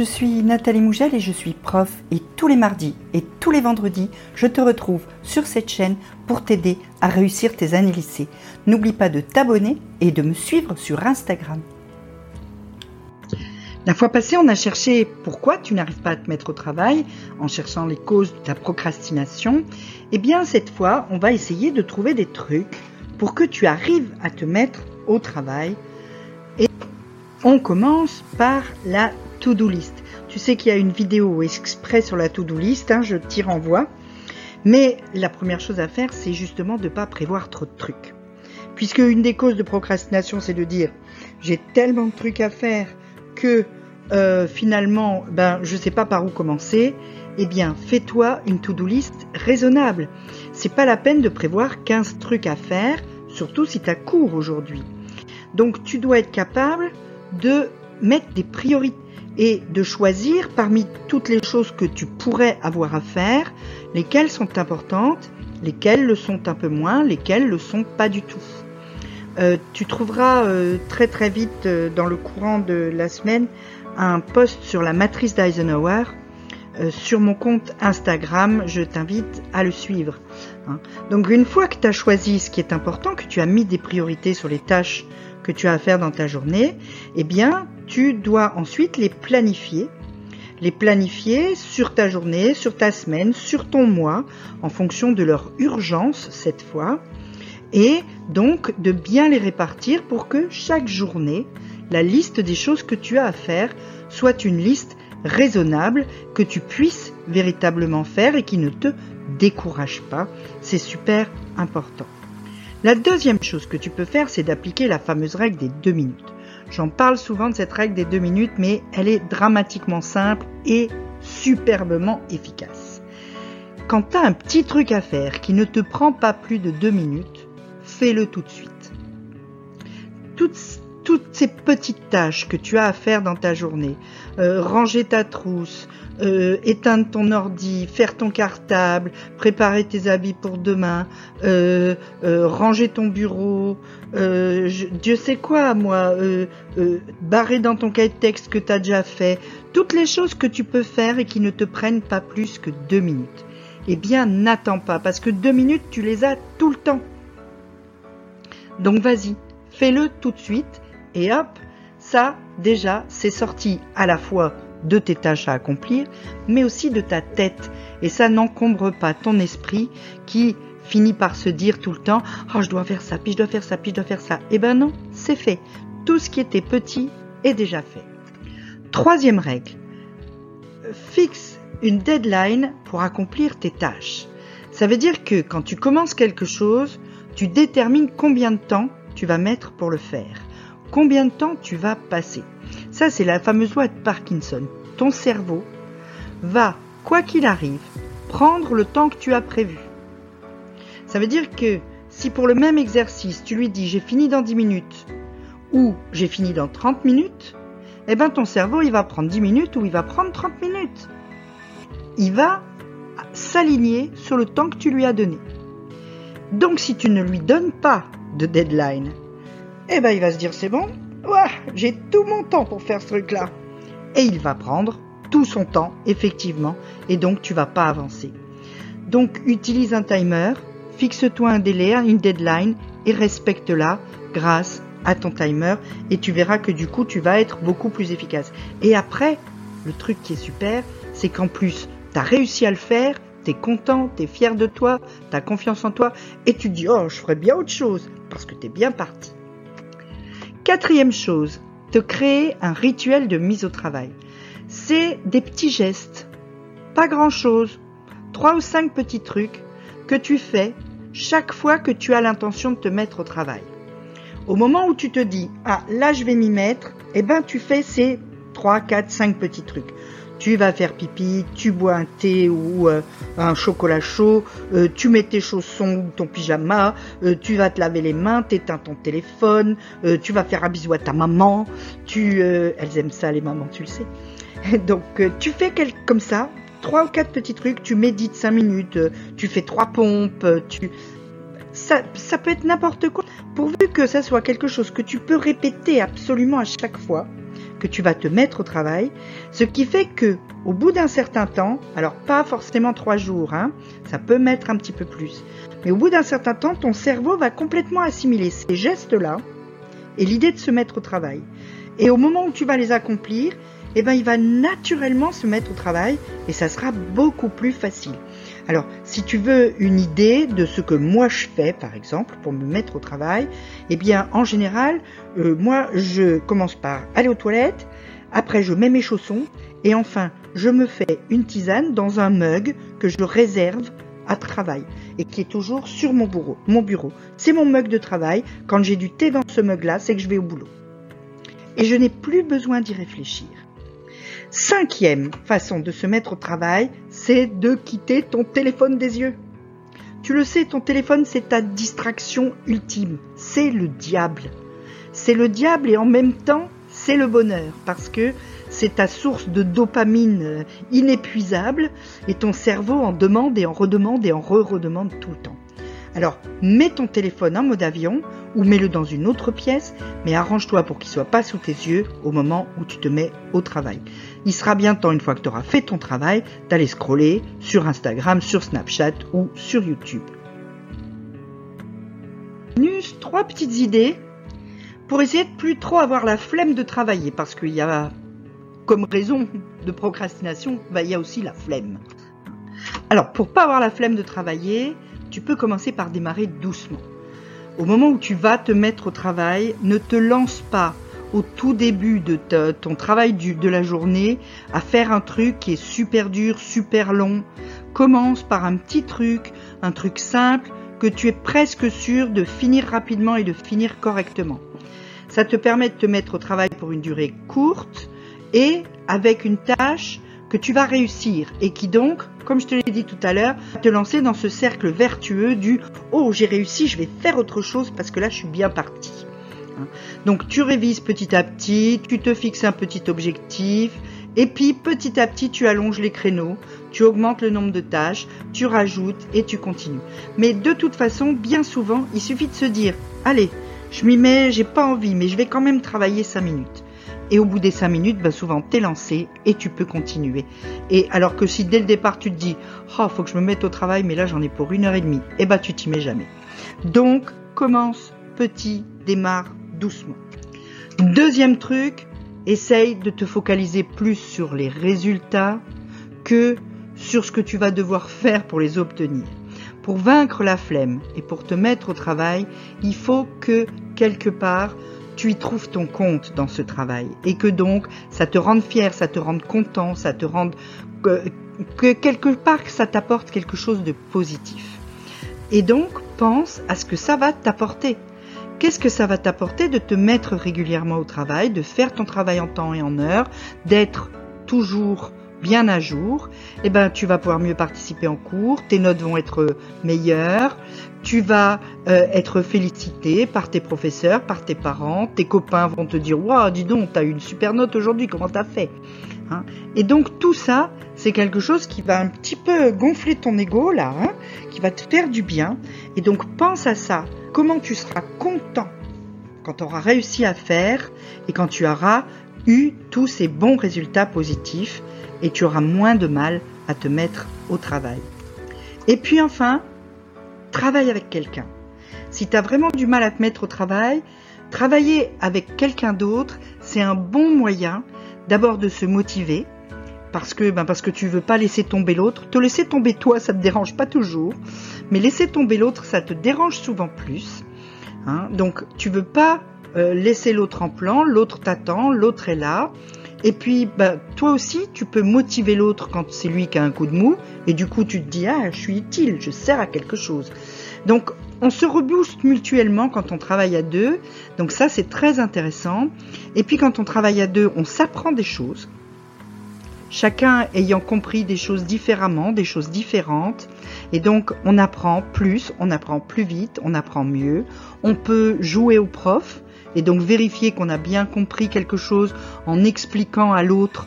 je suis Nathalie Mougel et je suis prof et tous les mardis et tous les vendredis, je te retrouve sur cette chaîne pour t'aider à réussir tes années lycée. N'oublie pas de t'abonner et de me suivre sur Instagram. La fois passée, on a cherché pourquoi tu n'arrives pas à te mettre au travail en cherchant les causes de ta procrastination. Eh bien, cette fois, on va essayer de trouver des trucs pour que tu arrives à te mettre au travail. Et on commence par la to-do list. Tu sais qu'il y a une vidéo exprès sur la to-do list, hein, je t'y renvoie. Mais la première chose à faire, c'est justement de ne pas prévoir trop de trucs. Puisque une des causes de procrastination, c'est de dire j'ai tellement de trucs à faire que euh, finalement, ben, je ne sais pas par où commencer, eh bien, fais-toi une to-do list raisonnable. C'est pas la peine de prévoir 15 trucs à faire, surtout si tu as cours aujourd'hui. Donc, tu dois être capable de mettre des priorités et de choisir parmi toutes les choses que tu pourrais avoir à faire, lesquelles sont importantes, lesquelles le sont un peu moins, lesquelles le sont pas du tout. Euh, tu trouveras euh, très très vite dans le courant de la semaine un post sur la matrice d'Eisenhower euh, sur mon compte Instagram. Je t'invite à le suivre. Hein. Donc une fois que tu as choisi ce qui est important, que tu as mis des priorités sur les tâches tu as à faire dans ta journée, eh bien, tu dois ensuite les planifier. Les planifier sur ta journée, sur ta semaine, sur ton mois, en fonction de leur urgence cette fois. Et donc de bien les répartir pour que chaque journée la liste des choses que tu as à faire soit une liste raisonnable que tu puisses véritablement faire et qui ne te décourage pas. C'est super important. La deuxième chose que tu peux faire, c'est d'appliquer la fameuse règle des deux minutes. J'en parle souvent de cette règle des deux minutes, mais elle est dramatiquement simple et superbement efficace. Quand tu as un petit truc à faire qui ne te prend pas plus de deux minutes, fais-le tout de suite. Toutes toutes ces petites tâches que tu as à faire dans ta journée, euh, ranger ta trousse, euh, éteindre ton ordi, faire ton cartable, préparer tes habits pour demain, euh, ranger ton bureau, Dieu sait quoi moi, barrer dans ton cahier de texte que tu déjà fait, toutes les choses que tu peux faire et qui ne te prennent pas plus que deux minutes. Eh bien, n'attends pas, parce que deux minutes, tu les as tout le temps. Donc vas-y, fais-le tout de suite et hop, ça déjà c'est sorti à la fois de tes tâches à accomplir, mais aussi de ta tête. Et ça n'encombre pas ton esprit qui finit par se dire tout le temps Oh, je dois faire ça, puis je dois faire ça, puis je dois faire ça. Eh ben non, c'est fait. Tout ce qui était petit est déjà fait. Troisième règle fixe une deadline pour accomplir tes tâches. Ça veut dire que quand tu commences quelque chose, tu détermines combien de temps tu vas mettre pour le faire combien de temps tu vas passer. Ça, c'est la fameuse loi de Parkinson. Ton cerveau va, quoi qu'il arrive, prendre le temps que tu as prévu. Ça veut dire que si pour le même exercice, tu lui dis j'ai fini dans 10 minutes ou j'ai fini dans 30 minutes, eh ben ton cerveau, il va prendre 10 minutes ou il va prendre 30 minutes. Il va s'aligner sur le temps que tu lui as donné. Donc si tu ne lui donnes pas de deadline, eh ben il va se dire c'est bon, j'ai tout mon temps pour faire ce truc-là. Et il va prendre tout son temps, effectivement, et donc tu vas pas avancer. Donc utilise un timer, fixe-toi un délai, une deadline, et respecte-la grâce à ton timer, et tu verras que du coup tu vas être beaucoup plus efficace. Et après, le truc qui est super, c'est qu'en plus, tu as réussi à le faire, tu es content, tu es fier de toi, tu as confiance en toi, et tu dis, oh, je ferais bien autre chose, parce que tu es bien parti. Quatrième chose, te créer un rituel de mise au travail. C'est des petits gestes, pas grand-chose, trois ou cinq petits trucs que tu fais chaque fois que tu as l'intention de te mettre au travail. Au moment où tu te dis, ah là je vais m'y mettre, eh ben tu fais ces trois, quatre, cinq petits trucs tu vas faire pipi, tu bois un thé ou euh, un chocolat chaud, euh, tu mets tes chaussons ou ton pyjama, euh, tu vas te laver les mains, t'éteins ton téléphone, tu vas faire un bisou à ta maman, tu, elles aiment ça les mamans, tu le sais. Donc tu fais comme ça, trois ou quatre petits trucs, tu médites cinq minutes, tu fais trois pompes, tu ça, ça peut être n'importe quoi, pourvu que ça soit quelque chose que tu peux répéter absolument à chaque fois que tu vas te mettre au travail, ce qui fait que au bout d'un certain temps, alors pas forcément trois jours, hein, ça peut mettre un petit peu plus, mais au bout d'un certain temps, ton cerveau va complètement assimiler ces gestes-là et l'idée de se mettre au travail. Et au moment où tu vas les accomplir, eh ben, il va naturellement se mettre au travail et ça sera beaucoup plus facile. Alors, si tu veux une idée de ce que moi je fais, par exemple, pour me mettre au travail, eh bien, en général, euh, moi, je commence par aller aux toilettes, après je mets mes chaussons, et enfin, je me fais une tisane dans un mug que je réserve à travail et qui est toujours sur mon bureau. Mon bureau, c'est mon mug de travail. Quand j'ai du thé dans ce mug-là, c'est que je vais au boulot. Et je n'ai plus besoin d'y réfléchir. Cinquième façon de se mettre au travail, c'est de quitter ton téléphone des yeux. Tu le sais, ton téléphone, c'est ta distraction ultime. C'est le diable. C'est le diable et en même temps, c'est le bonheur parce que c'est ta source de dopamine euh, inépuisable et ton cerveau en demande et en redemande et en re-redemande tout le temps. Alors, mets ton téléphone en mode avion ou mets-le dans une autre pièce, mais arrange-toi pour qu'il soit pas sous tes yeux au moment où tu te mets au travail. Il sera bien temps, une fois que tu auras fait ton travail, d'aller scroller sur Instagram, sur Snapchat ou sur YouTube. Nus, trois petites idées pour essayer de plus trop avoir la flemme de travailler, parce qu'il y a comme raison de procrastination, bah, il y a aussi la flemme. Alors, pour pas avoir la flemme de travailler, tu peux commencer par démarrer doucement. Au moment où tu vas te mettre au travail, ne te lance pas au tout début de ton travail de la journée à faire un truc qui est super dur, super long. Commence par un petit truc, un truc simple que tu es presque sûr de finir rapidement et de finir correctement. Ça te permet de te mettre au travail pour une durée courte et avec une tâche que tu vas réussir et qui donc, comme je te l'ai dit tout à l'heure, te lancer dans ce cercle vertueux du oh j'ai réussi, je vais faire autre chose parce que là je suis bien parti. Donc tu révises petit à petit, tu te fixes un petit objectif et puis petit à petit tu allonges les créneaux, tu augmentes le nombre de tâches, tu rajoutes et tu continues. Mais de toute façon, bien souvent, il suffit de se dire allez, je m'y mets, j'ai pas envie, mais je vais quand même travailler 5 minutes. Et au bout des cinq minutes, bah souvent t'es lancé et tu peux continuer. Et alors que si dès le départ tu te dis, oh, faut que je me mette au travail, mais là j'en ai pour une heure et demie, et eh bah tu t'y mets jamais. Donc commence petit, démarre doucement. Deuxième truc, essaye de te focaliser plus sur les résultats que sur ce que tu vas devoir faire pour les obtenir. Pour vaincre la flemme et pour te mettre au travail, il faut que quelque part tu y trouves ton compte dans ce travail et que donc ça te rende fier, ça te rende content, ça te rende que, que quelque part ça t'apporte quelque chose de positif. Et donc pense à ce que ça va t'apporter. Qu'est-ce que ça va t'apporter de te mettre régulièrement au travail, de faire ton travail en temps et en heure, d'être toujours bien à jour, eh ben tu vas pouvoir mieux participer en cours, tes notes vont être meilleures, tu vas euh, être félicité par tes professeurs, par tes parents, tes copains vont te dire waouh, dis donc, t'as eu une super note aujourd'hui, comment t'as fait hein Et donc tout ça, c'est quelque chose qui va un petit peu gonfler ton ego là, hein, qui va te faire du bien. Et donc pense à ça. Comment tu seras content quand tu auras réussi à faire et quand tu auras eu tous ces bons résultats positifs et tu auras moins de mal à te mettre au travail. Et puis enfin, travaille avec quelqu'un. Si tu as vraiment du mal à te mettre au travail, travailler avec quelqu'un d'autre, c'est un bon moyen d'abord de se motiver, parce que, ben parce que tu veux pas laisser tomber l'autre. Te laisser tomber toi, ça te dérange pas toujours, mais laisser tomber l'autre, ça te dérange souvent plus. Hein. Donc tu veux pas euh, laisser l'autre en plan, l'autre t'attend, l'autre est là. Et puis, bah, toi aussi, tu peux motiver l'autre quand c'est lui qui a un coup de mou, et du coup, tu te dis, ah, je suis utile, je sers à quelque chose. Donc, on se rebooste mutuellement quand on travaille à deux, donc ça, c'est très intéressant. Et puis, quand on travaille à deux, on s'apprend des choses, chacun ayant compris des choses différemment, des choses différentes, et donc on apprend plus, on apprend plus vite, on apprend mieux, on peut jouer au prof, et donc vérifier qu'on a bien compris quelque chose en expliquant à l'autre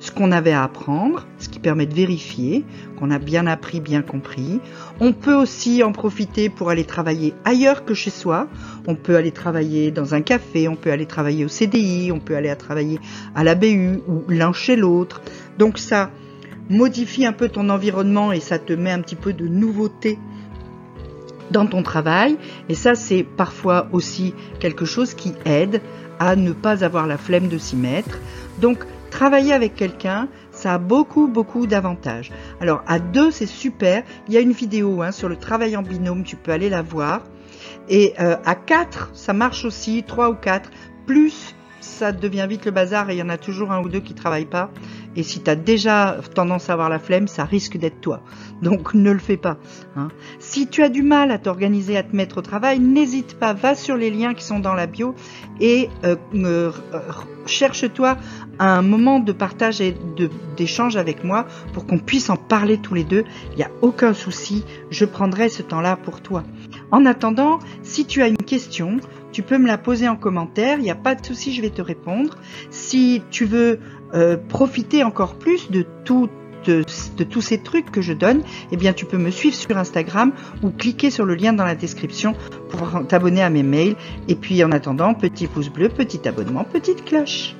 ce qu'on avait à apprendre, ce qui permet de vérifier qu'on a bien appris, bien compris. On peut aussi en profiter pour aller travailler ailleurs que chez soi. On peut aller travailler dans un café, on peut aller travailler au CDI, on peut aller travailler à la BU ou l'un chez l'autre. Donc ça modifie un peu ton environnement et ça te met un petit peu de nouveauté dans ton travail. Et ça, c'est parfois aussi quelque chose qui aide à ne pas avoir la flemme de s'y mettre. Donc, travailler avec quelqu'un, ça a beaucoup, beaucoup d'avantages. Alors, à deux, c'est super. Il y a une vidéo hein, sur le travail en binôme, tu peux aller la voir. Et euh, à quatre, ça marche aussi, trois ou quatre. Plus, ça devient vite le bazar et il y en a toujours un ou deux qui travaillent pas. Et si tu as déjà tendance à avoir la flemme, ça risque d'être toi. Donc ne le fais pas. Hein. Si tu as du mal à t'organiser, à te mettre au travail, n'hésite pas, va sur les liens qui sont dans la bio et euh, euh, cherche-toi un moment de partage et d'échange avec moi pour qu'on puisse en parler tous les deux. Il n'y a aucun souci, je prendrai ce temps-là pour toi. En attendant, si tu as une question, tu peux me la poser en commentaire, il n'y a pas de souci, je vais te répondre. Si tu veux euh, profiter encore plus de de, tous ces trucs que je donne, eh bien tu peux me suivre sur Instagram ou cliquer sur le lien dans la description pour t'abonner à mes mails. Et puis en attendant, petit pouce bleu, petit abonnement, petite cloche.